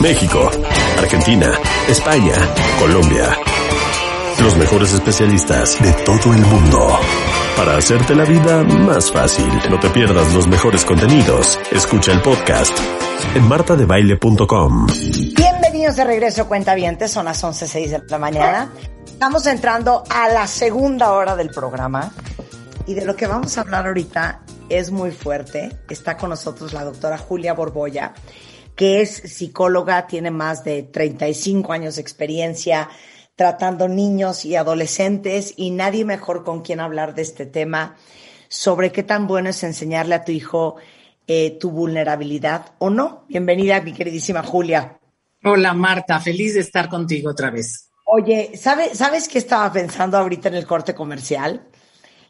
México, Argentina, España, Colombia. Los mejores especialistas de todo el mundo. Para hacerte la vida más fácil, no te pierdas los mejores contenidos. Escucha el podcast en martadebaile.com. Bienvenidos de regreso, cuentavientes. Son las 11.06 de la mañana. Estamos entrando a la segunda hora del programa. Y de lo que vamos a hablar ahorita es muy fuerte. Está con nosotros la doctora Julia Borbolla, que es psicóloga, tiene más de 35 años de experiencia tratando niños y adolescentes y nadie mejor con quien hablar de este tema sobre qué tan bueno es enseñarle a tu hijo eh, tu vulnerabilidad o no. Bienvenida, mi queridísima Julia. Hola, Marta, feliz de estar contigo otra vez. Oye, ¿sabe, ¿sabes qué estaba pensando ahorita en el corte comercial?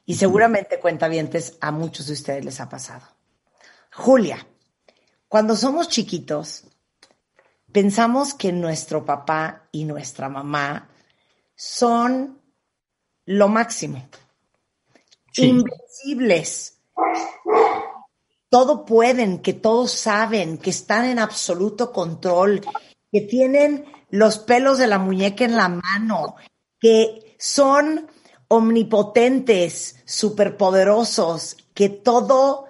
Y seguramente, cuentavientes, a muchos de ustedes les ha pasado. Julia, cuando somos chiquitos, pensamos que nuestro papá y nuestra mamá son lo máximo. Invencibles. Todo pueden, que todos saben, que están en absoluto control, que tienen los pelos de la muñeca en la mano, que son omnipotentes, superpoderosos, que todo,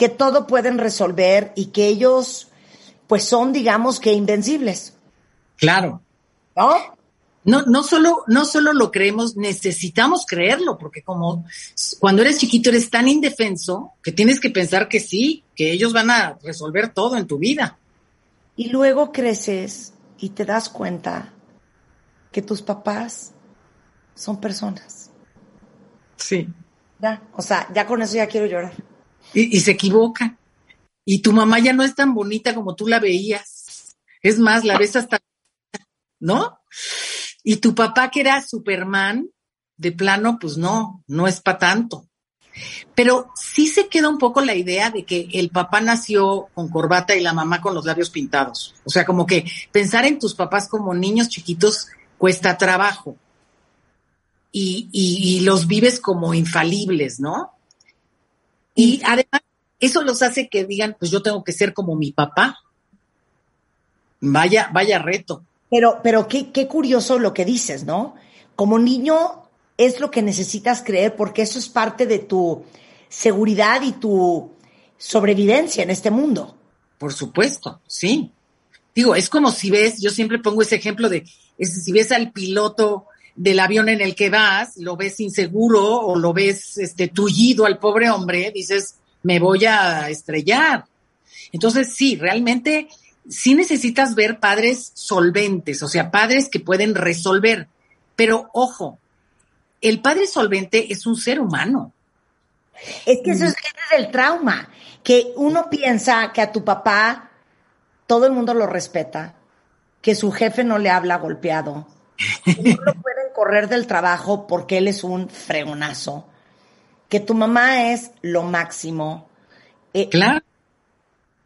que todo pueden resolver y que ellos, pues son, digamos que invencibles. Claro. ¿No? No, no solo, no solo lo creemos, necesitamos creerlo, porque como cuando eres chiquito eres tan indefenso que tienes que pensar que sí, que ellos van a resolver todo en tu vida. Y luego creces y te das cuenta que tus papás son personas. Sí. Ya, o sea, ya con eso ya quiero llorar. Y, se equivoca. Y tu mamá ya no es tan bonita como tú la veías. Es más, la ves hasta, ¿no? Y tu papá que era Superman, de plano, pues no, no es para tanto. Pero sí se queda un poco la idea de que el papá nació con corbata y la mamá con los labios pintados. O sea, como que pensar en tus papás como niños chiquitos cuesta trabajo. Y, y, y los vives como infalibles, ¿no? Y además, eso los hace que digan, pues yo tengo que ser como mi papá. Vaya, vaya reto. Pero, pero qué, qué curioso lo que dices, ¿no? Como niño es lo que necesitas creer porque eso es parte de tu seguridad y tu sobrevivencia en este mundo. Por supuesto, sí. Digo, es como si ves, yo siempre pongo ese ejemplo de, es, si ves al piloto del avión en el que vas, lo ves inseguro o lo ves este tullido al pobre hombre, dices, me voy a estrellar. Entonces, sí, realmente sí necesitas ver padres solventes, o sea, padres que pueden resolver. Pero ojo, el padre solvente es un ser humano. Es que eso es, es el trauma, que uno piensa que a tu papá todo el mundo lo respeta, que su jefe no le habla golpeado, no lo pueden correr del trabajo porque él es un fregonazo, que tu mamá es lo máximo. Eh, Claro.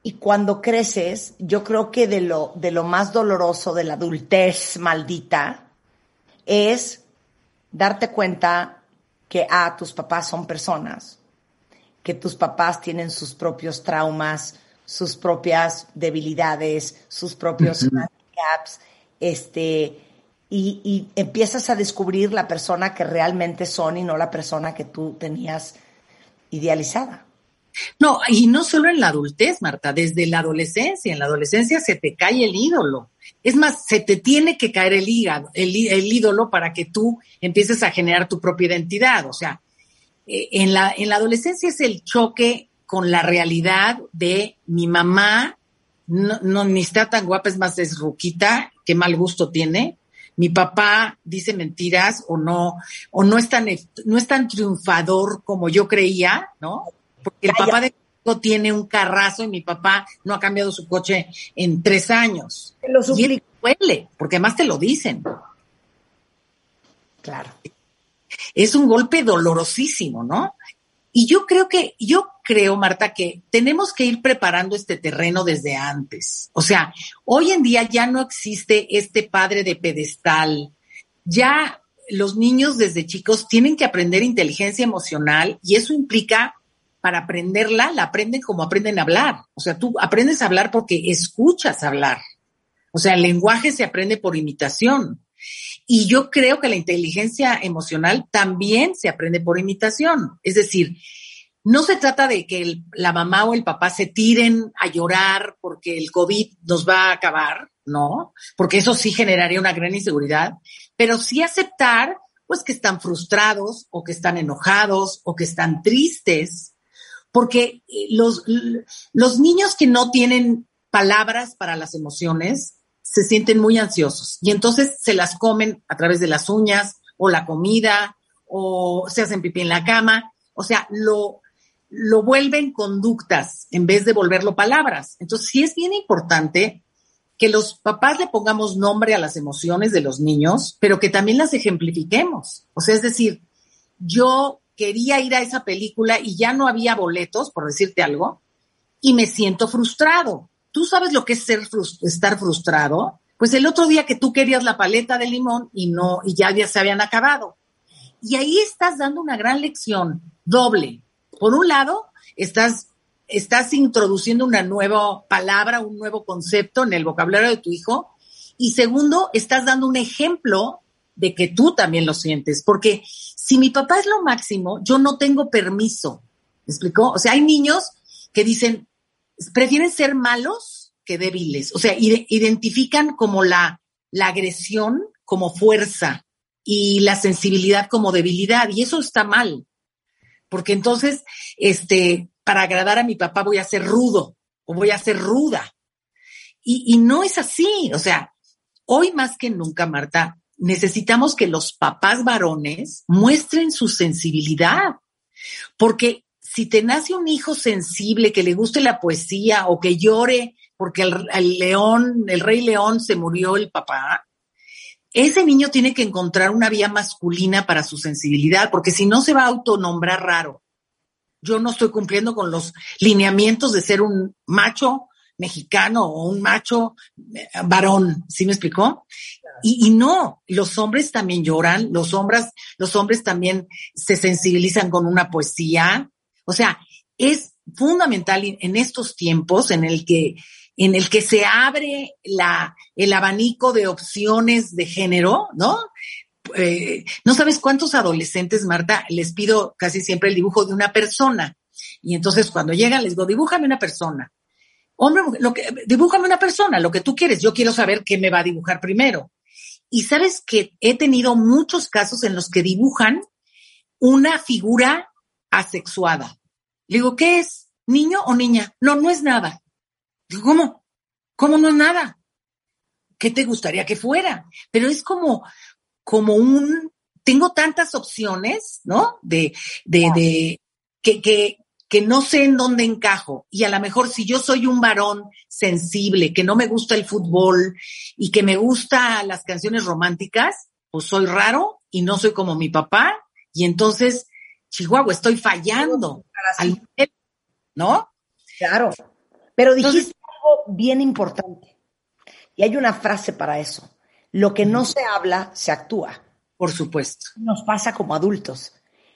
Y cuando creces, yo creo que de lo, de lo más doloroso de la adultez maldita es darte cuenta que, ah, tus papás son personas, que tus papás tienen sus propios traumas, sus propias debilidades, sus propios handicaps, este, y, y empiezas a descubrir la persona que realmente son y no la persona que tú tenías idealizada. No, y no solo en la adultez, Marta, desde la adolescencia. En la adolescencia se te cae el ídolo. Es más, se te tiene que caer el hígado, el, el ídolo para que tú empieces a generar tu propia identidad. O sea, eh, en la, en la adolescencia es el choque con la realidad de mi mamá, no, no ni está tan guapa, es más, es ruquita, qué mal gusto tiene. Mi papá dice mentiras o no, o no es tan, no es tan triunfador como yo creía, ¿no? Porque el Calla. papá de tiene un carrazo y mi papá no ha cambiado su coche en tres años. Te lo Y suplico. eso duele, porque además te lo dicen. Claro. Es un golpe dolorosísimo, ¿no? Y yo creo que, yo creo, Marta, que tenemos que ir preparando este terreno desde antes. O sea, hoy en día ya no existe este padre de pedestal. Ya los niños desde chicos tienen que aprender inteligencia emocional y eso implica, para aprenderla, la aprenden como aprenden a hablar. O sea, tú aprendes a hablar porque escuchas hablar. O sea, el lenguaje se aprende por imitación. Y yo creo que la inteligencia emocional también se aprende por imitación. Es decir, no se trata de que la mamá o el papá se tiren a llorar porque el COVID nos va a acabar, ¿no? Porque eso sí generaría una gran inseguridad, pero sí aceptar pues que están frustrados o que están enojados o que están tristes, porque eh, los, los niños que no tienen palabras para las emociones se sienten muy ansiosos y entonces se las comen a través de las uñas o la comida o se hacen pipí en la cama, o sea, lo, lo vuelven conductas en vez de volverlo palabras. Entonces sí es bien importante que los papás le pongamos nombre a las emociones de los niños, pero que también las ejemplifiquemos. O sea, es decir, yo quería ir a esa película y ya no había boletos, por decirte algo, y me siento frustrado. ¿Tú sabes lo que es ser estar frustrado? Pues el otro día que tú querías la paleta de limón y no, y ya, ya se habían acabado. Y ahí estás dando una gran lección doble. Por un lado, estás estás introduciendo una nueva palabra, un nuevo concepto en el vocabulario de tu hijo. Y segundo, estás dando un ejemplo de que tú también lo sientes. Porque si mi papá es lo máximo, yo no tengo permiso. ¿Me explicó? O sea, hay niños que dicen, prefieren ser malos que débiles. O sea, identifican como la, la agresión como fuerza y la sensibilidad como debilidad. Y eso está mal. Porque entonces, este, para agradar a mi papá voy a ser rudo o voy a ser ruda. Y, no es así. O sea, hoy más que nunca, Marta, necesitamos que los papás varones muestren su sensibilidad. Porque si te nace un hijo sensible, que le guste la poesía o que llore porque el, león, el rey león se murió el papá, ese niño tiene que encontrar una vía masculina para su sensibilidad, porque si no se va a autonombrar raro yo no estoy cumpliendo con los lineamientos de ser un macho mexicano o un macho eh, varón, ¿sí me explicó? Y, y, no, los hombres también lloran, los hombres, los hombres también se sensibilizan con una poesía. O sea, es fundamental en estos tiempos en el que, en el que se abre la, el abanico de opciones de género, ¿no? Eh, no sabes cuántos adolescentes, Marta, les pido casi siempre el dibujo de una persona. Y entonces cuando llegan les digo, dibújame una persona. Hombre, lo que, dibújame una persona, lo que tú quieres. Yo quiero saber qué me va a dibujar primero. Y sabes que he tenido muchos casos en los que dibujan una figura asexuada. Le digo, ¿qué es? ¿Niño o niña? No, no es nada. Digo, ¿cómo? ¿Cómo no es nada? ¿Qué te gustaría que fuera? Pero es como, como un, tengo tantas opciones, ¿no? De, de, de, que, que, que no sé en dónde encajo. Y a lo mejor si yo soy un varón sensible, que no me gusta el fútbol y que me gusta las canciones románticas, pues soy raro y no soy como mi papá. Y entonces, Chihuahua, estoy fallando. ¿No? Claro. Pero dijiste algo bien importante. Y hay una frase para eso. Lo que no se habla, se actúa. Por supuesto. Nos pasa como adultos.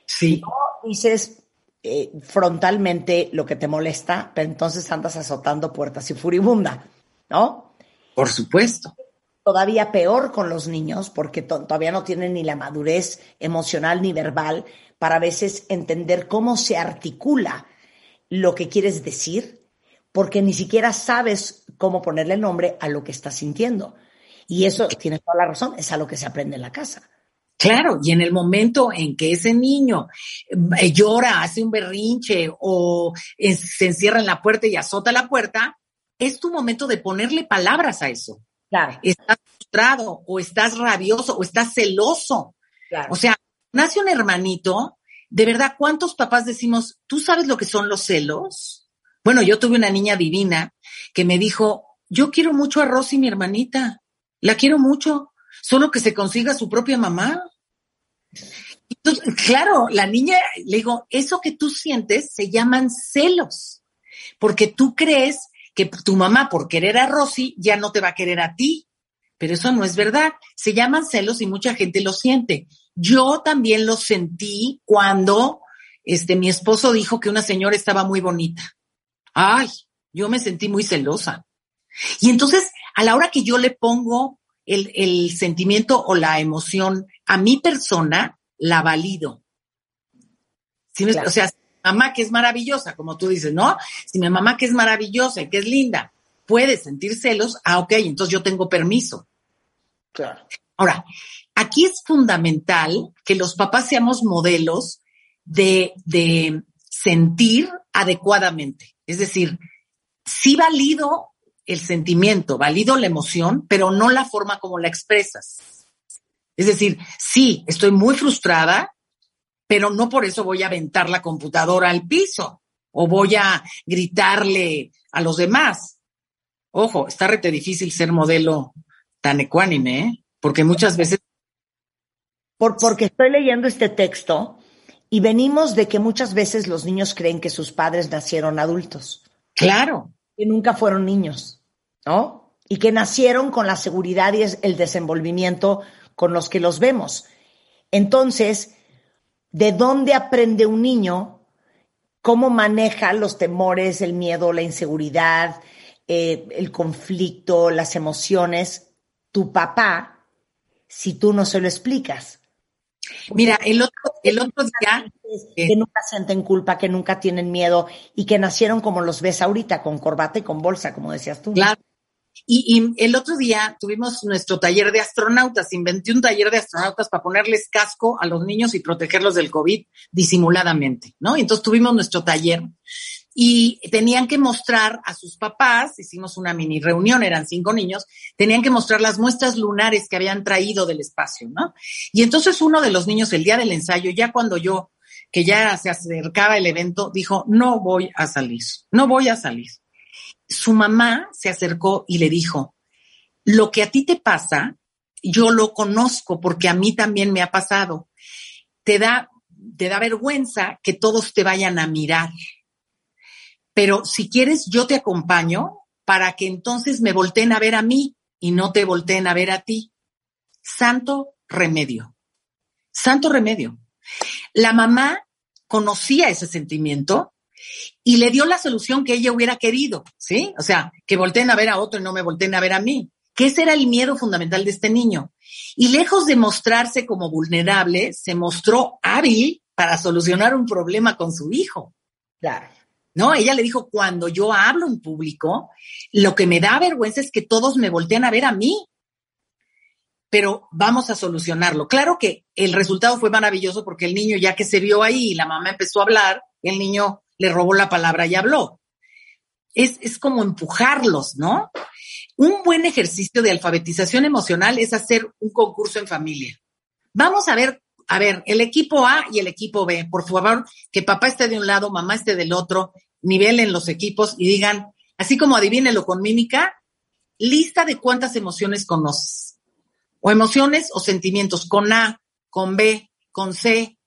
Sí. No dices eh, frontalmente lo que te molesta, pero entonces andas azotando puertas y furibunda, ¿no? Por supuesto. Todavía peor con los niños, porque todavía no tienen ni la madurez emocional ni verbal para a veces entender cómo se articula lo que quieres decir, porque ni siquiera sabes cómo ponerle nombre a lo que estás sintiendo. Y eso tiene toda la razón, es a lo que se aprende en la casa. Claro, y en el momento en que ese niño eh, llora, hace un berrinche o se encierra en la puerta y azota la puerta, es tu momento de ponerle palabras a eso. Claro. Estás frustrado o estás rabioso o estás celoso. Claro. O sea, nace un hermanito, de verdad, ¿cuántos papás decimos, tú sabes lo que son los celos? Bueno, yo tuve una niña divina que me dijo, yo quiero mucho a Rosy, mi hermanita. La quiero mucho, solo que se consiga su propia mamá. Entonces, claro, la niña, le digo, eso que tú sientes se llaman celos, porque tú crees que tu mamá por querer a Rosy ya no te va a querer a ti, pero eso no es verdad. Se llaman celos y mucha gente lo siente. Yo también lo sentí cuando este mi esposo dijo que una señora estaba muy bonita. Ay, yo me sentí muy celosa. Y entonces a la hora que yo le pongo el, el sentimiento o la emoción a mi persona, la valido. O sea, mamá que es maravillosa, como tú dices, ¿no? Si mi mamá que es maravillosa y que es linda puede sentir celos, ah, ok, entonces yo tengo permiso. Claro. Ahora, aquí es fundamental que los papás seamos modelos de, sentir adecuadamente. Es decir, sí valido el sentimiento, valido la emoción, pero no la forma como la expresas. Es decir, sí, estoy muy frustrada, pero no por eso voy a aventar la computadora al piso o voy a gritarle a los demás. Ojo, está rete difícil ser modelo tan ecuánime, ¿eh? porque muchas veces... Por, porque estoy leyendo este texto y venimos de que muchas veces los niños creen que sus padres nacieron adultos. Claro. Que nunca fueron niños, ¿no? Y que nacieron con la seguridad y el desenvolvimiento con los que los vemos. Entonces, ¿de dónde aprende un niño cómo maneja los temores, el miedo, la inseguridad, eh, el conflicto, las emociones? Tu papá, si tú no se lo explicas. Mira, el otro, el otro día... Que nunca sienten culpa, que nunca tienen miedo y que nacieron como los ves ahorita, con corbata y con bolsa, como decías tú. Claro. Y, el otro día tuvimos nuestro taller de astronautas. Inventé un taller de astronautas para ponerles casco a los niños y protegerlos del COVID disimuladamente, ¿no? Y entonces tuvimos nuestro taller y tenían que mostrar a sus papás, hicimos una mini reunión, eran cinco niños, tenían que mostrar las muestras lunares que habían traído del espacio, ¿no? Y entonces uno de los niños, el día del ensayo, ya cuando yo, que ya se acercaba el evento, dijo, no voy a salir, no voy a salir su mamá se acercó y le dijo, lo que a ti te pasa, yo lo conozco porque a mí también me ha pasado. Te da, te da vergüenza que todos te vayan a mirar. Pero si quieres, yo te acompaño para que entonces me volteen a ver a mí y no te volteen a ver a ti. Santo remedio. Santo remedio. La mamá conocía ese sentimiento y le dio la solución que ella hubiera querido, ¿sí? O sea, que volteen a ver a otro y no me volteen a ver a mí. Que ese era el miedo fundamental de este niño. Y lejos de mostrarse como vulnerable, se mostró hábil para solucionar un problema con su hijo. Claro. ¿No? Ella le dijo, cuando yo hablo en público, lo que me da vergüenza es que todos me voltean a ver a mí. Pero vamos a solucionarlo. Claro que el resultado fue maravilloso porque el niño, ya que se vio ahí y la mamá empezó a hablar, el niño le robó la palabra y habló. Es, es como empujarlos, ¿no? Un buen ejercicio de alfabetización emocional es hacer un concurso en familia. Vamos a ver, a ver, el equipo A y el equipo B. Por favor, que papá esté de un lado, mamá esté del otro, nivelen los equipos y digan, así como adivínelo con mímica, lista de cuántas emociones conoces. O emociones o sentimientos con A, con B, con C,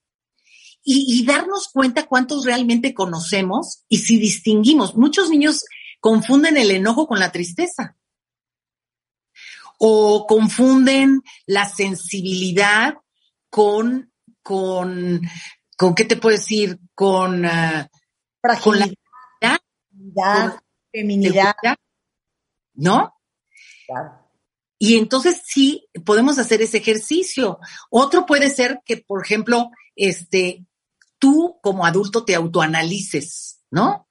y, darnos cuenta cuántos realmente conocemos y si distinguimos. Muchos niños confunden el enojo con la tristeza o confunden la sensibilidad con, con, con ¿qué te puedo decir? Con, uh, con la feminidad, ¿no? Y entonces sí podemos hacer ese ejercicio. Otro puede ser que, por ejemplo, este, tú como adulto te autoanalices, ¿no?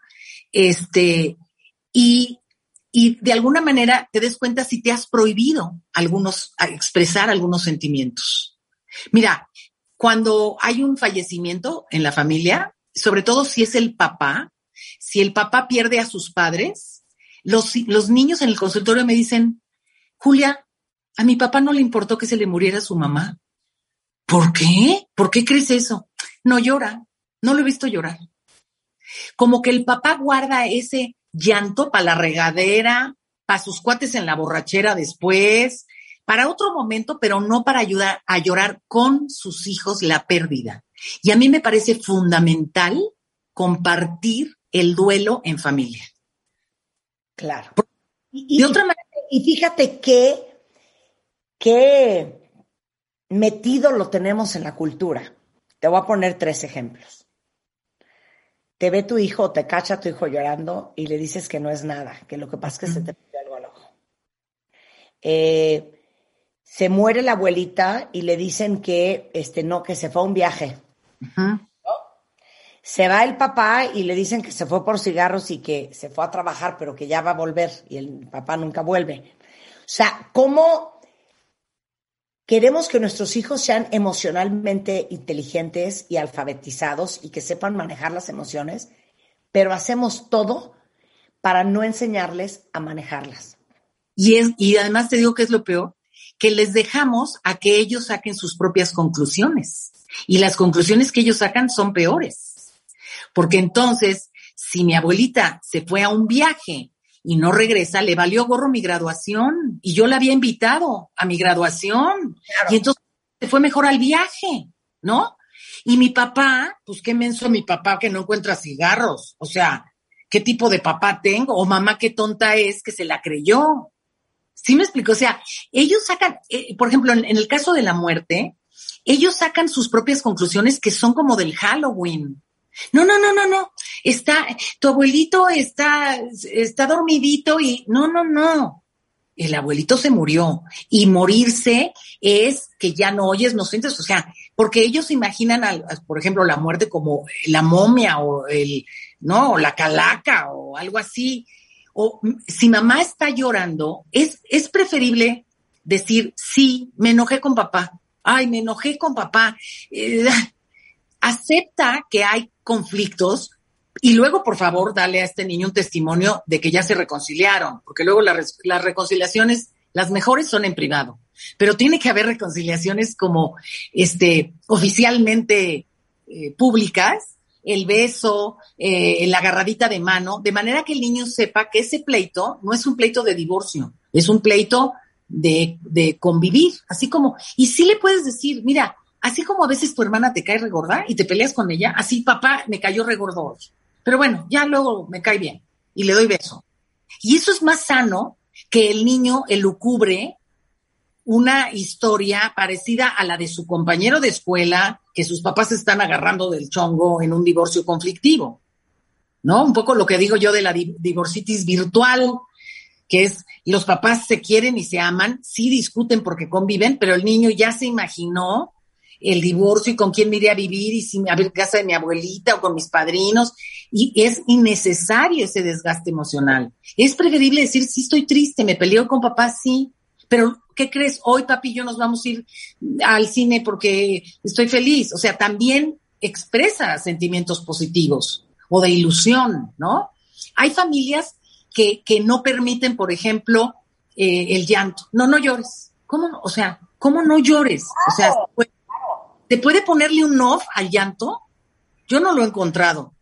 Este, y, y de alguna manera te des cuenta si te has prohibido algunos, expresar algunos sentimientos. Mira, cuando hay un fallecimiento en la familia, sobre todo si es el papá, si el papá pierde a sus padres, los, los niños en el consultorio me dicen, Julia, a mi papá no le importó que se le muriera su mamá. ¿Por qué? ¿Por qué crees eso? no llora, no lo he visto llorar. Como que el papá guarda ese llanto para la regadera, para sus cuates en la borrachera después, para otro momento, pero no para ayudar a llorar con sus hijos la pérdida. Y a mí me parece fundamental compartir el duelo en familia. Claro. Y, otra manera, y fíjate que, que metido lo tenemos en la cultura. Te voy a poner tres ejemplos. Te ve tu hijo, te cacha tu hijo llorando y le dices que no es nada, que lo que pasa es que se te pide algo al ojo. eh, se muere la abuelita y le dicen que este no, que se fue a un viaje. Se va el papá y le dicen que se fue por cigarros y que se fue a trabajar, pero que ya va a volver y el papá nunca vuelve. O sea, ¿cómo queremos que nuestros hijos sean emocionalmente inteligentes y alfabetizados y que sepan manejar las emociones? Pero hacemos todo para no enseñarles a manejarlas. Y, es, y además te digo que es lo peor, que les dejamos a que ellos saquen sus propias conclusiones. Y las conclusiones que ellos sacan son peores. Porque entonces, si mi abuelita se fue a un viaje y no regresa, le valió gorro mi graduación. Y yo la había invitado a mi graduación. Y entonces se fue mejor al viaje, ¿no? Y mi papá, pues qué menso mi papá que no encuentra cigarros. O sea, ¿qué tipo de papá tengo? O mamá qué tonta es que se la creyó. ¿Sí me explico? O sea, ellos sacan, eh, por ejemplo, en, el caso de la muerte, ellos sacan sus propias conclusiones que son como del Halloween. No, no, no, no, no. Está, tu abuelito está, está dormidito y no, no, no. El abuelito se murió y morirse es que ya no oyes, no sientes, o sea, porque ellos imaginan, por ejemplo, la muerte como la momia o el, no, o la calaca o algo así o si mamá está llorando, es, es preferible decir, sí, me enojé con papá, ay, me enojé con papá. Eh, acepta que hay conflictos y luego, por favor, dale a este niño un testimonio de que ya se reconciliaron, porque luego las reconciliaciones, las mejores son en privado, pero tiene que haber reconciliaciones como, este, oficialmente eh, públicas el beso, eh, la agarradita de mano, de manera que el niño sepa que ese pleito no es un pleito de divorcio, es un pleito de, de convivir, así como, y sí le puedes decir, mira, así como a veces tu hermana te cae regorda y te peleas con ella, así papá me cayó regordo hoy. Pero bueno, ya luego me cae bien y le doy beso. Y eso es más sano que el niño elucubre una historia parecida a la de su compañero de escuela, que sus papás se están agarrando del chongo en un divorcio conflictivo. ¿No? Un poco lo que digo yo de la divorcitis virtual, que es los papás se quieren y se aman, sí discuten porque conviven, pero el niño ya se imaginó el divorcio y con quién me iría a vivir y si a ver casa de mi abuelita o con mis padrinos y es innecesario ese desgaste emocional. Es preferible decir, sí estoy triste, me peleo con papá, sí, pero ¿qué crees? Hoy, papi, yo nos vamos a ir al cine porque estoy feliz. O sea, también expresa sentimientos positivos o de ilusión, ¿no? Hay familias que, que no permiten, por ejemplo, eh, el llanto. No, no llores. ¿Cómo no? O sea, ¿cómo no llores? O sea, ¿te puede ponerle un off al llanto? Yo no lo he encontrado.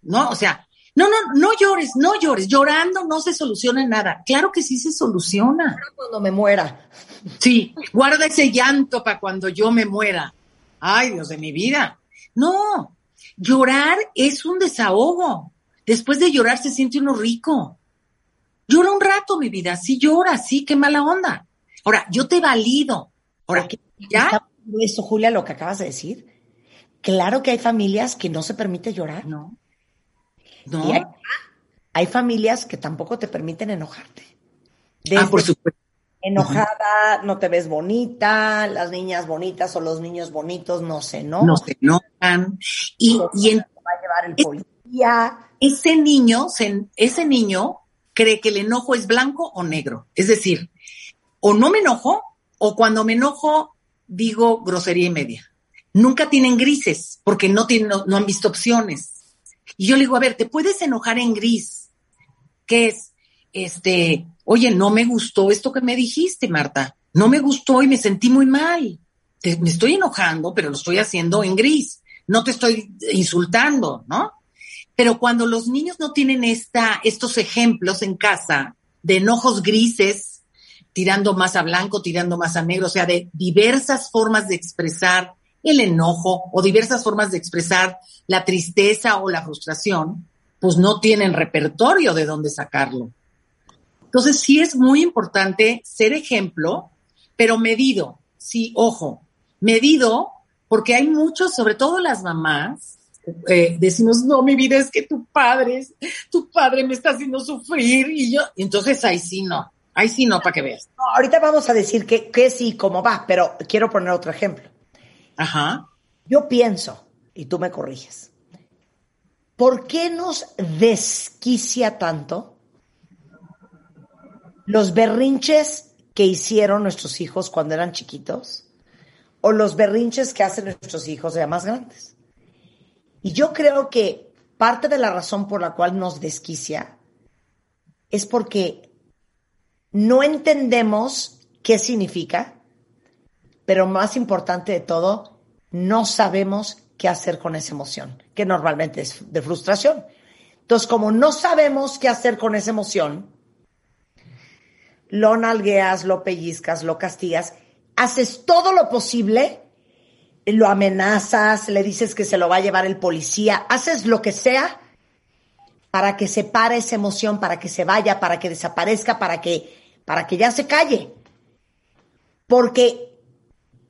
¿No? O sea, no, no, no llores, no llores. Llorando no se soluciona nada. Claro que sí se soluciona. Cuando me muera. Sí, guarda ese llanto para cuando yo me muera. Ay, Dios de mi vida. No, llorar es un desahogo. Después de llorar se siente uno rico. Llora un rato, mi vida. Sí llora, sí, qué mala onda. Ahora, yo te valido. Ahora, ¿ya? Eso, Julia, lo que acabas de decir. Claro que hay familias que no se permite llorar. No. No. hay, familias que tampoco te permiten enojarte. ah, por supuesto. Enojada, no te ves bonita, las niñas bonitas o los niños bonitos no se enojan. No se enojan. Y, y va a llevar el policía. Ese niño, ese niño cree que el enojo es blanco o negro. Es decir, o no me enojo, o cuando me enojo digo grosería y media. Nunca tienen grises, porque no, tienen, no han visto opciones. Y yo le digo, a ver, te puedes enojar en gris. ¿Qué es? Este, oye, no me gustó esto que me dijiste, Marta. No me gustó y me sentí muy mal. me estoy enojando, pero lo estoy haciendo en gris. No te estoy insultando, ¿no? Pero cuando los niños no tienen esta, estos ejemplos en casa de enojos grises, tirando más a blanco, tirando más a negro, o sea, de diversas formas de expresar el enojo o diversas formas de expresar la tristeza o la frustración, pues no tienen repertorio de dónde sacarlo. Entonces sí es muy importante ser ejemplo, pero medido. Sí, ojo, medido porque hay muchos, sobre todo las mamás, eh, decimos, no, mi vida es que tu padre, tu padre me está haciendo sufrir y yo, entonces ahí sí no, ahí sí no, para que veas. No, ahorita vamos a decir que, que sí, cómo va, pero quiero poner otro ejemplo. Ajá. Yo pienso, y tú me corriges, ¿por qué nos desquicia tanto los berrinches que hicieron nuestros hijos cuando eran chiquitos o los berrinches que hacen nuestros hijos ya más grandes? Y yo creo que parte de la razón por la cual nos desquicia es porque no entendemos qué significa, pero más importante de todo, no sabemos qué hacer con esa emoción, que normalmente es de frustración. Entonces, como no sabemos qué hacer con esa emoción, lo nalgueas, lo pellizcas, lo castigas, haces todo lo posible, lo amenazas, le dices que se lo va a llevar el policía, haces lo que sea para que se pare esa emoción, para que se vaya, para que desaparezca, para que, para que ya se calle. Porque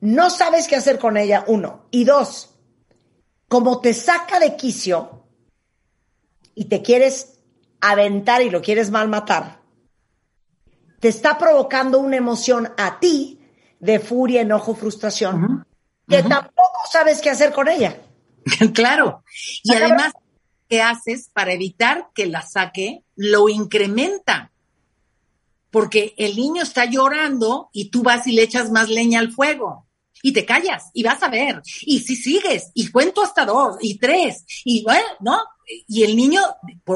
no sabes qué hacer con ella, uno. Y dos, como te saca de quicio y te quieres aventar y lo quieres mal matar, te está provocando una emoción a ti de furia, enojo, frustración, que tampoco sabes qué hacer con ella. claro. Y además, ¿qué haces para evitar que la saque? Lo incrementa. Porque el niño está llorando y tú vas y le echas más leña al fuego. Y te callas y vas a ver. Y si sigues, y cuento hasta dos y tres, y bueno, ¿no? Y el niño,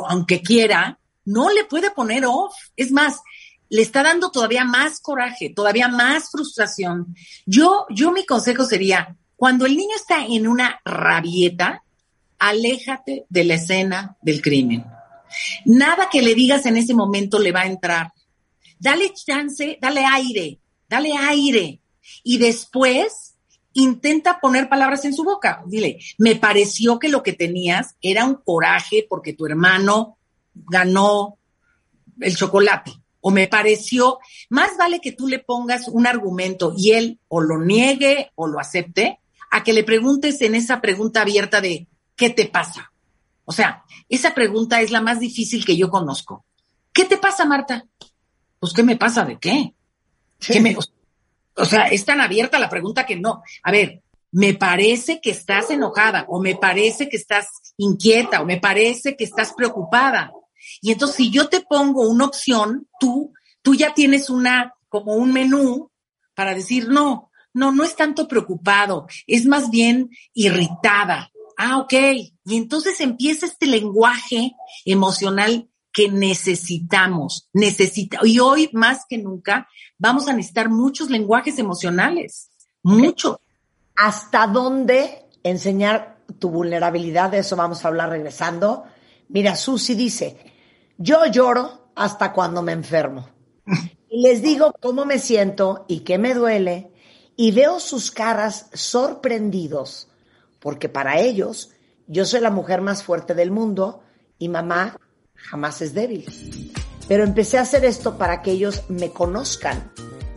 aunque quiera, no le puede poner off. Es más, le está dando todavía más coraje, todavía más frustración. Yo, yo mi consejo sería, cuando el niño está en una rabieta, aléjate de la escena del crimen. Nada que le digas en ese momento le va a entrar. Dale chance, dale aire, dale aire. Y después intenta poner palabras en su boca. Dile, me pareció que lo que tenías era un coraje porque tu hermano ganó el chocolate o me pareció, más vale que tú le pongas un argumento y él o lo niegue o lo acepte, a que le preguntes en esa pregunta abierta de, ¿qué te pasa? O sea, esa pregunta es la más difícil que yo conozco. ¿Qué te pasa, Marta? Pues, ¿qué me pasa de qué? me, o sea, es tan abierta la pregunta que no. A ver, me parece que estás enojada o me parece que estás inquieta o me parece que estás preocupada. Y entonces, si yo te pongo una opción, tú, tú ya tienes una, como un menú para decir, no, no, no es tanto preocupado, es más bien irritada. Ah, ok. Y entonces empieza este lenguaje emocional que necesitamos, necesita, y hoy más que nunca vamos a necesitar muchos lenguajes emocionales, mucho. ¿Hasta dónde enseñar tu vulnerabilidad? De eso vamos a hablar regresando. Mira, Susi dice, yo lloro hasta cuando me enfermo. Y les digo cómo me siento y qué me duele y veo sus caras sorprendidos, porque para ellos yo soy la mujer más fuerte del mundo y mamá jamás es débil. Pero empecé a hacer esto para que ellos me conozcan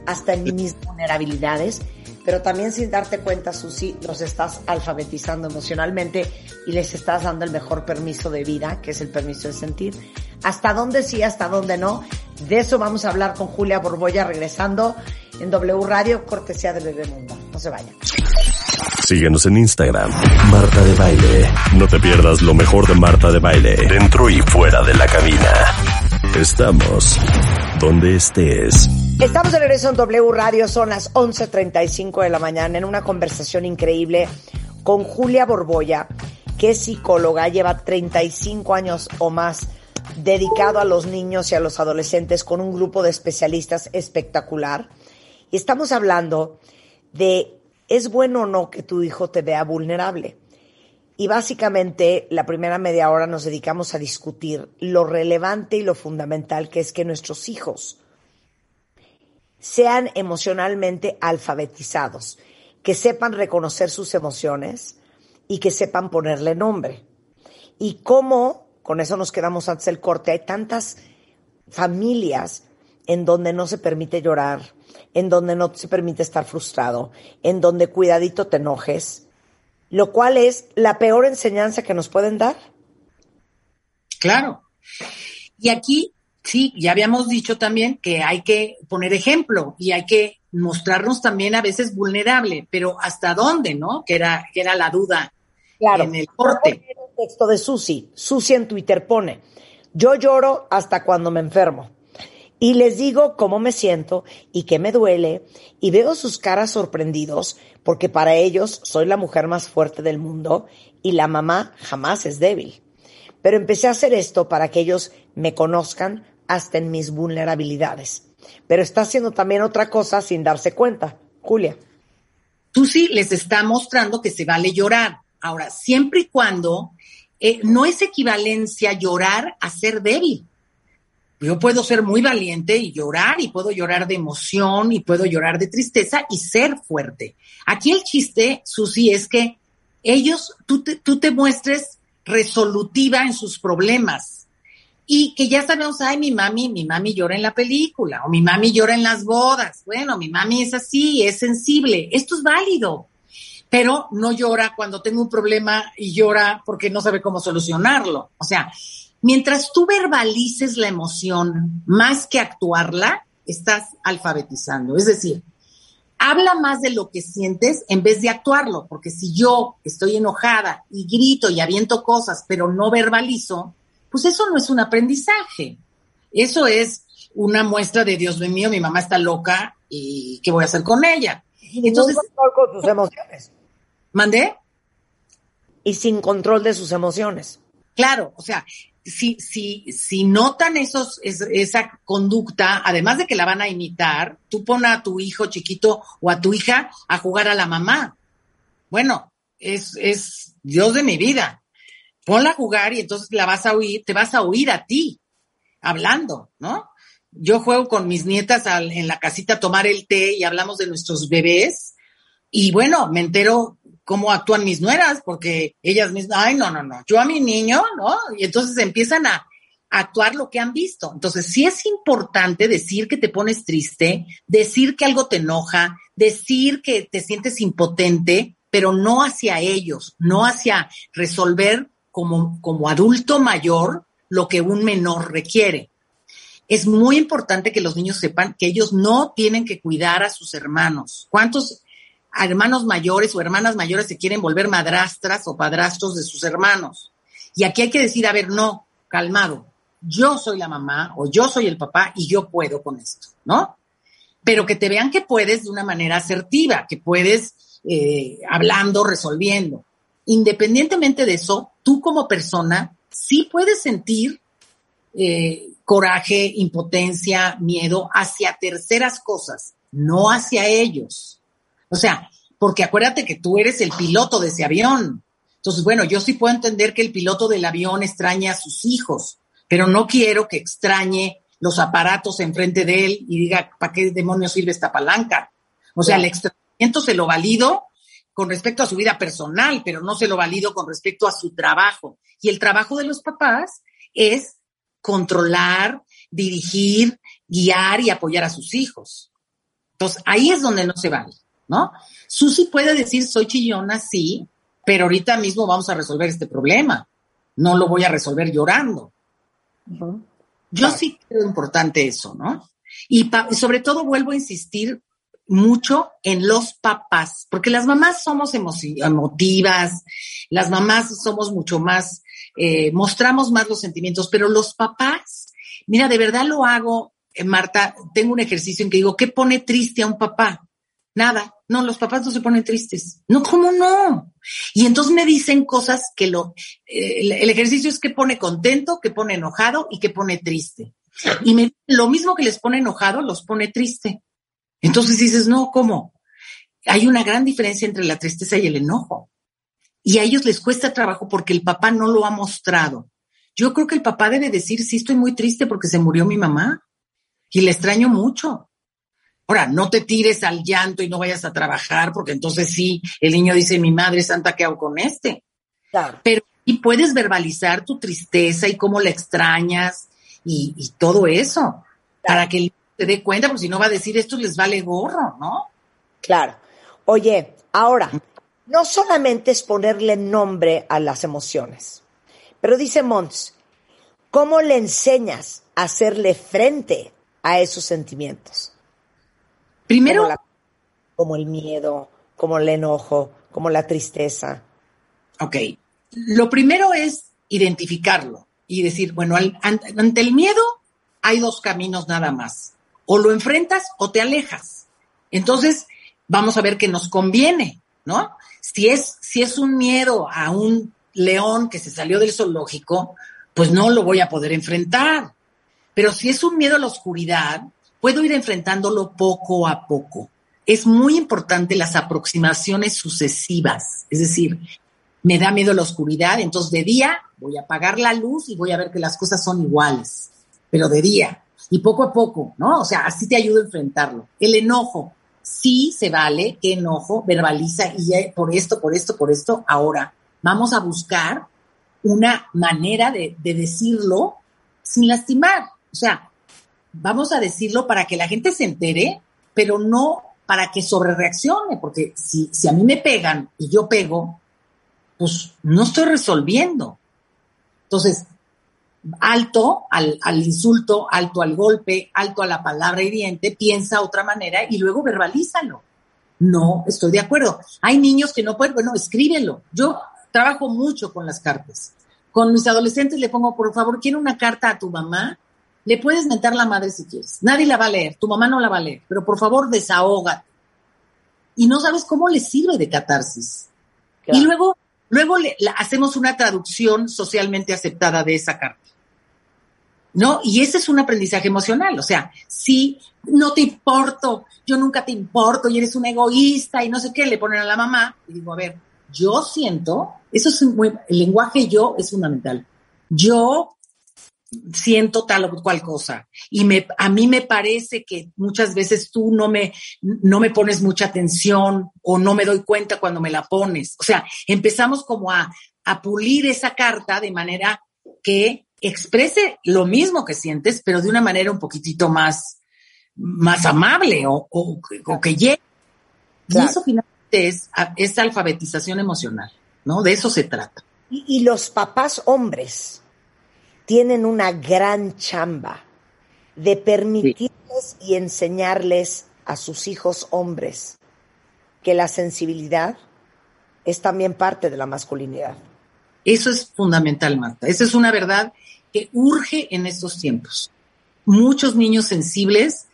hasta en mis vulnerabilidades pero también sin darte cuenta, Susi, los estás alfabetizando emocionalmente y les estás dando el mejor permiso de vida, que es el permiso de sentir. Hasta dónde sí, hasta dónde no. De eso vamos a hablar con Julia Borboya regresando en W Radio, cortesía de Bebemundo. No se vayan. Síguenos en Instagram, Marta de Baile. No te pierdas lo mejor de Marta de Baile, dentro y fuera de la cabina. Estamos donde estés. Estamos de regreso en W Radio, son las 11.35 de la mañana en una conversación increíble con Julia Borboya, que es psicóloga, lleva 35 años o más dedicado a los niños y a los adolescentes con un grupo de especialistas espectacular. Y estamos hablando de, ¿es bueno o no que tu hijo te vea vulnerable? Y básicamente la primera media hora nos dedicamos a discutir lo relevante y lo fundamental que es que nuestros hijos sean emocionalmente alfabetizados, que sepan reconocer sus emociones y que sepan ponerle nombre. Y cómo, con eso nos quedamos antes del corte, hay tantas familias en donde no se permite llorar, en donde no se permite estar frustrado, en donde cuidadito te enojes, lo cual es la peor enseñanza que nos pueden dar. Claro. Y aquí Sí, ya habíamos dicho también que hay que poner ejemplo y hay que mostrarnos también a veces vulnerable, pero ¿hasta dónde, no? Que era, que era la duda claro. en el corte. El texto de Susi. Susi en Twitter pone, yo lloro hasta cuando me enfermo. Y les digo cómo me siento y qué me duele, y veo sus caras sorprendidos, porque para ellos soy la mujer más fuerte del mundo y la mamá jamás es débil. Pero empecé a hacer esto para que ellos me conozcan hasta en mis vulnerabilidades. Pero está haciendo también otra cosa sin darse cuenta. Julia. Sí les está mostrando que se vale llorar. Ahora, siempre y cuando eh, no es equivalencia llorar a ser débil. Yo puedo ser muy valiente y llorar, y puedo llorar de emoción, y puedo llorar de tristeza y ser fuerte. Aquí el chiste, Susi, es que ellos, tú te, tú te muestres resolutiva en sus problemas y que ya sabemos, ay, mi mami, mi mami llora en la película o mi mami llora en las bodas. Bueno, mi mami es así, es sensible. Esto es válido, pero no llora cuando tengo un problema y llora porque no sabe cómo solucionarlo. O sea, mientras tú verbalices la emoción más que actuarla, estás alfabetizando. Es decir, habla más de lo que sientes en vez de actuarlo, porque si yo estoy enojada y grito y aviento cosas, pero no verbalizo, pues eso no es un aprendizaje. Eso es una muestra de Dios mío, mi mamá está loca y ¿qué voy a hacer con ella? Entonces, sin control con sus emociones. ¿Mandé? Y sin control de sus emociones. Claro, o sea, si, si, si notan esos, esa conducta, además de que la van a imitar, tú pon a tu hijo chiquito o a tu hija a jugar a la mamá. Bueno, es, es Dios de mi vida ponla a jugar y entonces la vas a oír, te vas a oír a ti hablando, ¿no? Yo juego con mis nietas en la casita a tomar el té y hablamos de nuestros bebés y bueno, me entero cómo actúan mis nueras porque ellas mismas, ay, no, no, no, yo a mi niño, ¿no? Y entonces empiezan a, actuar lo que han visto. Entonces, sí es importante decir que te pones triste, decir que algo te enoja, decir que te sientes impotente, pero no hacia ellos, no hacia resolver como, como adulto mayor lo que un menor requiere. Es muy importante que los niños sepan que ellos no tienen que cuidar a sus hermanos. ¿Cuántos hermanos mayores o hermanas mayores se quieren volver madrastras o padrastros de sus hermanos? Y aquí hay que decir, a ver, no, calmado, yo soy la mamá o yo soy el papá y yo puedo con esto, ¿no? Pero que te vean que puedes de una manera asertiva, que puedes eh, hablando, resolviendo independientemente de eso, tú como persona sí puedes sentir eh, coraje, impotencia, miedo hacia terceras cosas, no hacia ellos. O sea, porque acuérdate que tú eres el piloto de ese avión. Entonces, bueno, yo sí puedo entender que el piloto del avión extraña a sus hijos, pero no quiero que extrañe los aparatos enfrente de él y diga, ¿para qué demonios sirve esta palanca? O sea, el extrañamiento se lo valido con respecto a su vida personal, pero no se lo valido con respecto a su trabajo. Y el trabajo de los papás es controlar, dirigir, guiar y apoyar a sus hijos. Entonces, ahí es donde no se vale, ¿no? Susi puede decir, soy chillona, sí, pero ahorita mismo vamos a resolver este problema. No lo voy a resolver llorando. Yo sí creo importante eso, ¿no? Y sobre todo vuelvo a insistir mucho en los papás, porque las mamás somos emotivas, las mamás somos mucho más, eh, mostramos más los sentimientos, pero los papás, mira, de verdad lo hago, eh, Marta, tengo un ejercicio en que digo, ¿qué pone triste a un papá? Nada, no, los papás no se ponen tristes. No, ¿cómo no? Y entonces me dicen cosas que lo, eh, el, ejercicio es que pone contento, que pone enojado y que pone triste. Y me, lo mismo que les pone enojado, los pone triste. Entonces dices, no, ¿cómo? Hay una gran diferencia entre la tristeza y el enojo. Y a ellos les cuesta trabajo porque el papá no lo ha mostrado. Yo creo que el papá debe decir, sí, estoy muy triste porque se murió mi mamá y le extraño mucho. Ahora, no te tires al llanto y no vayas a trabajar porque entonces sí, el niño dice, mi madre santa, ¿qué hago con este? Claro. Pero y puedes verbalizar tu tristeza y cómo la extrañas y, y todo eso claro. para que el se dé cuenta, porque si no va a decir esto les vale gorro, ¿no? Claro. Oye, ahora, no solamente es ponerle nombre a las emociones, pero dice Mons, ¿cómo le enseñas hacerle frente a esos sentimientos? Primero, como, la- como el miedo, como el enojo, como la tristeza. ok, lo primero es identificarlo y decir, bueno, al- ante el miedo hay dos caminos nada más. O lo enfrentas o te alejas. Entonces, vamos a ver qué nos conviene, ¿no? Si es, si es un miedo a un león que se salió del zoológico, pues no lo voy a poder enfrentar. Pero si es un miedo a la oscuridad, puedo ir enfrentándolo poco a poco. Es muy importante las aproximaciones sucesivas, es decir, me da miedo la oscuridad, entonces de día voy a apagar la luz y voy a ver que las cosas son iguales, pero de día y poco a poco, ¿no? O sea, así te ayuda a enfrentarlo. El enojo, sí se vale, que enojo, verbaliza y por esto, por esto, por esto, ahora vamos a buscar una manera de, de decirlo sin lastimar. O sea, vamos a decirlo para que la gente se entere, pero no para que sobrereaccione, porque si, si a mí me pegan y yo pego, pues no estoy resolviendo. Entonces, alto al, al insulto, alto al golpe, alto a la palabra hiriente, piensa otra manera y luego verbalízalo. No, estoy de acuerdo. Hay niños que no pueden, bueno, escríbelo. Yo trabajo mucho con las cartas. Con mis adolescentes le pongo, por favor, quiero una carta a tu mamá. Le puedes mentar la madre si quieres. Nadie la va a leer, tu mamá no la va a leer, pero por favor desahógate. Y no sabes cómo le sirve de catarsis. Claro. Y luego, luego le, la- hacemos una traducción socialmente aceptada de esa carta. ¿No? Y ese es un aprendizaje emocional. O sea, si no te importo, yo nunca te importo y eres un egoísta y no sé qué, le ponen a la mamá y digo, a ver, yo siento, eso es un muy- el lenguaje yo es fundamental. Yo siento tal o cual cosa y me, a mí me parece que muchas veces tú no me, no me pones mucha atención o no me doy cuenta cuando me la pones. O sea, empezamos como a, a pulir esa carta de manera que exprese lo mismo que sientes, pero de una manera un poquitito más, más amable o, o- o que llegue. Claro. Y eso finalmente es, es alfabetización emocional, ¿no? De eso se trata. Y, y los papás hombres tienen una gran chamba de permitirles y enseñarles a sus hijos hombres que la sensibilidad es también parte de la masculinidad. Eso es fundamental, Marta. Esa es una verdad que urge en estos tiempos. Muchos niños sensibles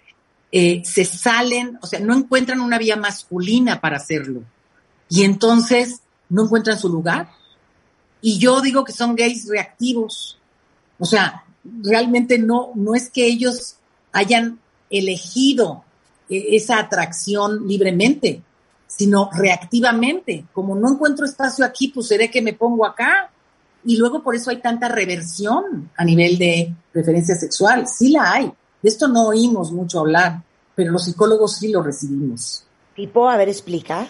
eh, se salen, o sea, no encuentran una vía masculina para hacerlo. Y entonces no encuentran su lugar. Y yo digo que son gays reactivos. O sea, realmente no, no es que ellos hayan elegido eh, esa atracción libremente, sino reactivamente. Como no encuentro espacio aquí, pues seré que me pongo acá. Y luego por eso hay tanta reversión a nivel de preferencia sexual. Sí la hay. De esto no oímos mucho hablar, pero los psicólogos sí lo recibimos. Tipo, a ver, explica.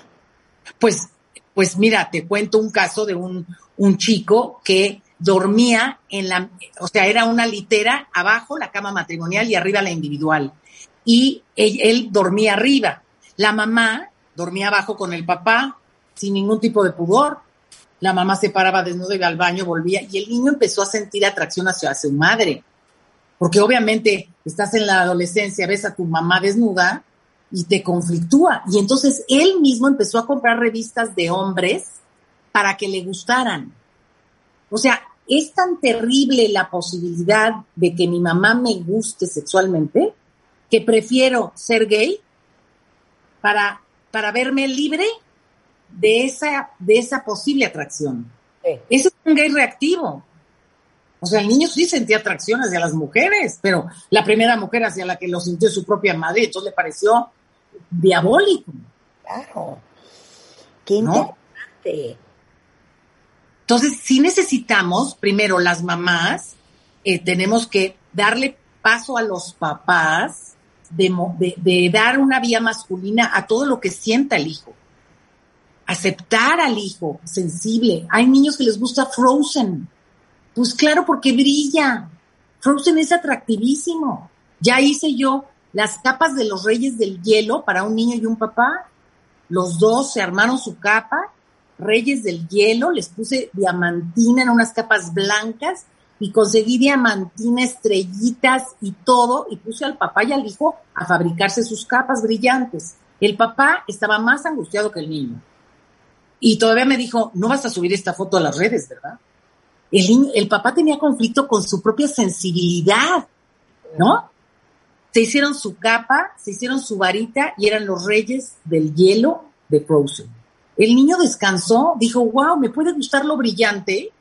Pues, pues mira, te cuento un caso de un, un chico que dormía en la, o sea, era una litera abajo la cama matrimonial y arriba la individual. Y él, dormía arriba. La mamá dormía abajo con el papá sin ningún tipo de pudor. La mamá se paraba desnuda, iba al baño, volvía y el niño empezó a sentir atracción hacia su madre. Porque obviamente estás en la adolescencia, ves a tu mamá desnuda y te conflictúa. Y entonces él mismo empezó a comprar revistas de hombres para que le gustaran. O sea, es tan terrible la posibilidad de que mi mamá me guste sexualmente que prefiero ser gay para, para verme libre de esa, de esa posible atracción. Sí. Ese es un gay reactivo. O sea, el niño sí sentía atracción hacia las mujeres, pero la primera mujer hacia la que lo sintió su propia madre, entonces le pareció diabólico. Claro. Qué ¿No? Entonces, sí necesitamos, primero, las mamás, eh, tenemos que darle paso a los papás de- de dar una vía masculina a todo lo que sienta el hijo. Aceptar al hijo sensible. Hay niños que les gusta Frozen. Pues claro, porque brilla. Frozen es atractivísimo. Ya hice yo las capas de los reyes del hielo para un niño y un papá. Los dos se armaron su capa Reyes del Hielo, les puse diamantina en unas capas blancas y conseguí diamantina, estrellitas y todo, y puse al papá y al hijo a fabricarse sus capas brillantes. El papá estaba más angustiado que el niño. Y todavía me dijo, no vas a subir esta foto a las redes, ¿verdad? El, el papá tenía conflicto con su propia sensibilidad, ¿no? Se hicieron su capa, se hicieron su varita y eran los reyes del hielo de Frozen. El niño descansó, dijo, wow, me puede gustar lo brillante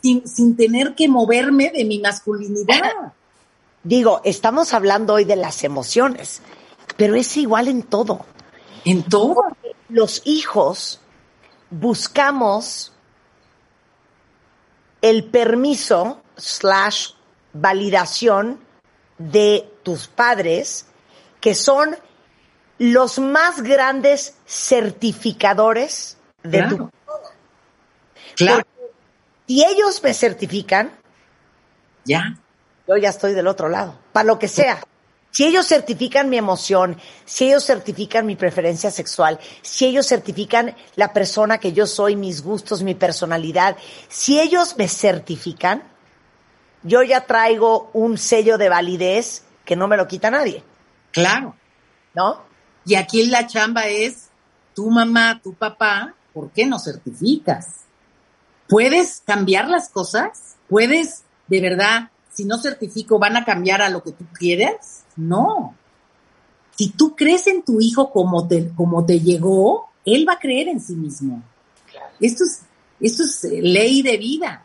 sin, sin tener que moverme de mi masculinidad. Digo, estamos hablando hoy de las emociones, pero es igual en todo. En todo. Los hijos buscamos el permiso slash validación de tus padres, que son los más grandes certificadores de tu persona. Claro. si ellos me certifican, ya. Yo ya estoy del otro lado, para lo que sea. Si ellos certifican mi emoción, si ellos certifican mi preferencia sexual, si ellos certifican la persona que yo soy, mis gustos, mi personalidad, si ellos me certifican, yo ya traigo un sello de validez que no me lo quita nadie. Claro. ¿No? Y aquí la chamba es tu mamá, tu papá, ¿por qué no certificas? ¿Puedes cambiar las cosas? ¿Puedes, de verdad, si no certifico, van a cambiar a lo que tú quieres? No. Si tú crees en tu hijo como te, como te llegó, él va a creer en sí mismo. Esto es, esto es eh, ley de vida.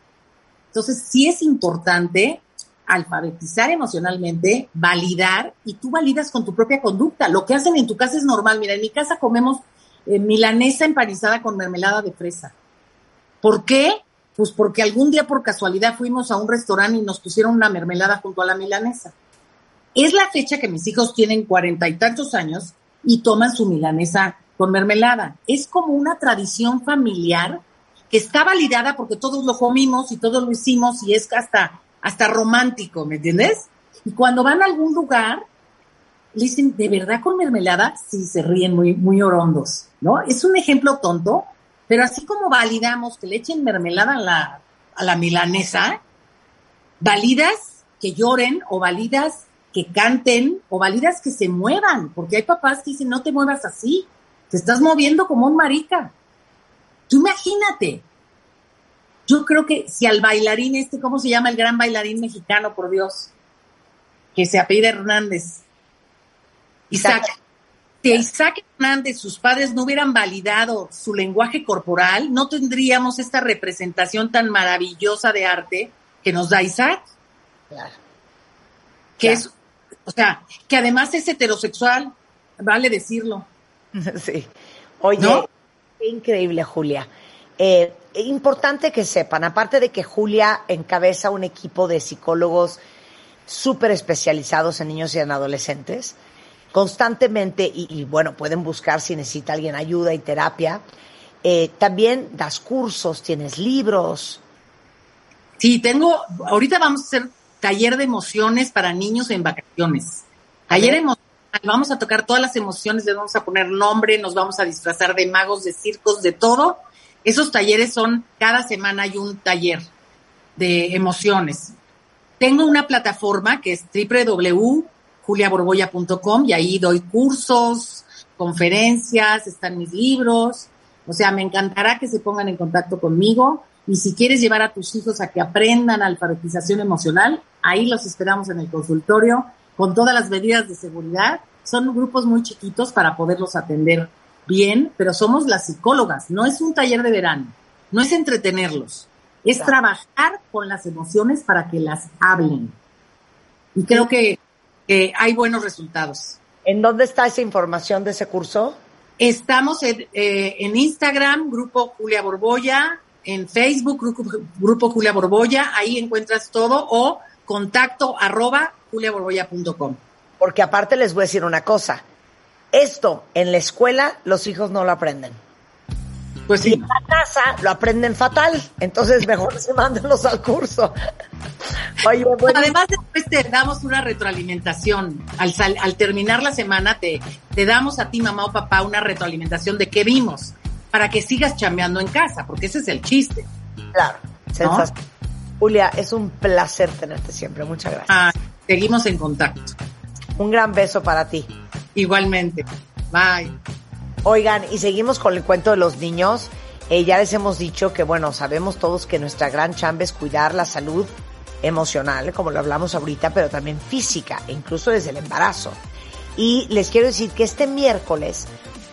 Entonces, sí es importante alfabetizar emocionalmente, validar, y tú validas con tu propia conducta. Lo que hacen en tu casa es normal. Mira, en mi casa comemos eh, milanesa empanizada con mermelada de fresa. ¿Por qué? Pues porque algún día por casualidad fuimos a un restaurante y nos pusieron una mermelada junto a la milanesa. Es la fecha que mis hijos tienen cuarenta y tantos años y toman su milanesa con mermelada. Es como una tradición familiar que está validada porque todos lo comimos y todos lo hicimos y es hasta hasta romántico, ¿me entiendes? Y cuando van a algún lugar, le dicen, ¿de verdad con mermelada? Sí, se ríen muy, muy orondos, ¿no? Es un ejemplo tonto, pero así como validamos que le echen mermelada a la, a la milanesa, validas que lloren o validas que canten o validas que se muevan, porque hay papás que dicen, no te muevas así, te estás moviendo como un marica. Tú imagínate, yo creo que si al bailarín este, ¿cómo se llama el gran bailarín mexicano, por Dios? Que se apellida Hernández. Isaac. Si Isaac Hernández, sus padres no hubieran validado su lenguaje corporal, no tendríamos esta representación tan maravillosa de arte que nos da Isaac. Claro. Que es, o sea, que además es heterosexual, vale decirlo. Sí. Oye, qué increíble, Julia. Eh, importante que sepan, aparte de que Julia encabeza un equipo de psicólogos súper especializados en niños y en adolescentes, constantemente, y, bueno, pueden buscar si necesita alguien ayuda y terapia, eh, también das cursos, tienes libros. Sí, tengo, ahorita vamos a hacer taller de emociones para niños en vacaciones. Taller emocional, vamos a tocar todas las emociones, les vamos a poner nombre, nos vamos a disfrazar de magos, de circos, de todo esos talleres son, cada semana hay un taller de emociones. Tengo una plataforma que es www.juliaborboya.com y ahí doy cursos, conferencias, están mis libros. O sea, me encantará que se pongan en contacto conmigo. Y si quieres llevar a tus hijos a que aprendan alfabetización emocional, ahí los esperamos en el consultorio con todas las medidas de seguridad. Son grupos muy chiquitos para poderlos atender bien, pero somos las psicólogas, no es un taller de verano, no es entretenerlos, es trabajar con las emociones para que las hablen. Y creo que, hay buenos resultados. ¿En dónde está esa información de ese curso? Estamos en, eh, Instagram, Grupo Julia Borboya, en Facebook, Grupo, Grupo Julia Borboya, ahí encuentras todo, o contacto arroba juliaborboya.com. Porque aparte les voy a decir una cosa, esto en la escuela los hijos no lo aprenden. Pues sí. Y en la casa lo aprenden fatal, entonces mejor se mándenlos al curso. Oye, Además después te damos una retroalimentación. Al, al terminar la semana te, te damos a ti, mamá o papá, una retroalimentación de qué vimos para que sigas chambeando en casa, porque ese es el chiste. Claro, Julia, es un placer tenerte siempre. Muchas gracias. Ah, seguimos en contacto. Un gran beso para ti. Igualmente. Bye. Oigan, y seguimos con el cuento de los niños. Eh, ya les hemos dicho que, bueno, sabemos todos que nuestra gran chamba es cuidar la salud emocional, como lo hablamos ahorita, pero también física, e incluso desde el embarazo. Y les quiero decir que este miércoles,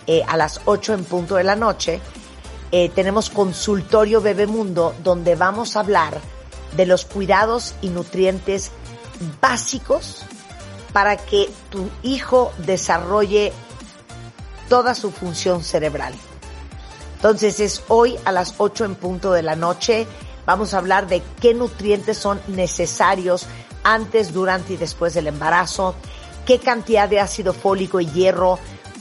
eh, a las 8 en punto de la noche, eh, tenemos consultorio Bebemundo, donde vamos a hablar de los cuidados y nutrientes básicos para que tu hijo desarrolle toda su función cerebral. Entonces es hoy a las 8 en punto de la noche. Vamos a hablar de qué nutrientes son necesarios antes, durante y después del embarazo, qué cantidad de ácido fólico y hierro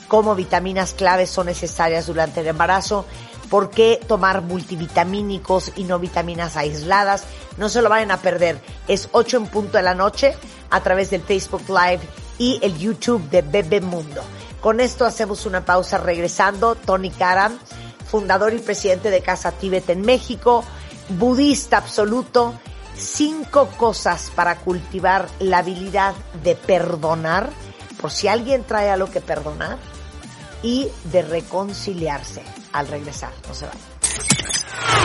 como vitaminas claves son necesarias durante el embarazo, por qué tomar multivitamínicos y no vitaminas aisladas. No se lo vayan a perder. Es 8 en punto de la noche a través del Facebook Live y el YouTube de Bebe Mundo. Con esto hacemos una pausa regresando. Tony Karam, fundador y presidente de Casa Tíbet en México, budista absoluto, cinco cosas para cultivar la habilidad de perdonar, por si alguien trae algo que perdonar, y de reconciliarse al regresar. No se vayan.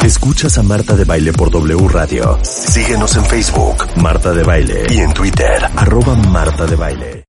Escuchas a Marta de Baile por W Radio. Síguenos en Facebook, Marta de Baile, y en Twitter, arroba Marta de Baile.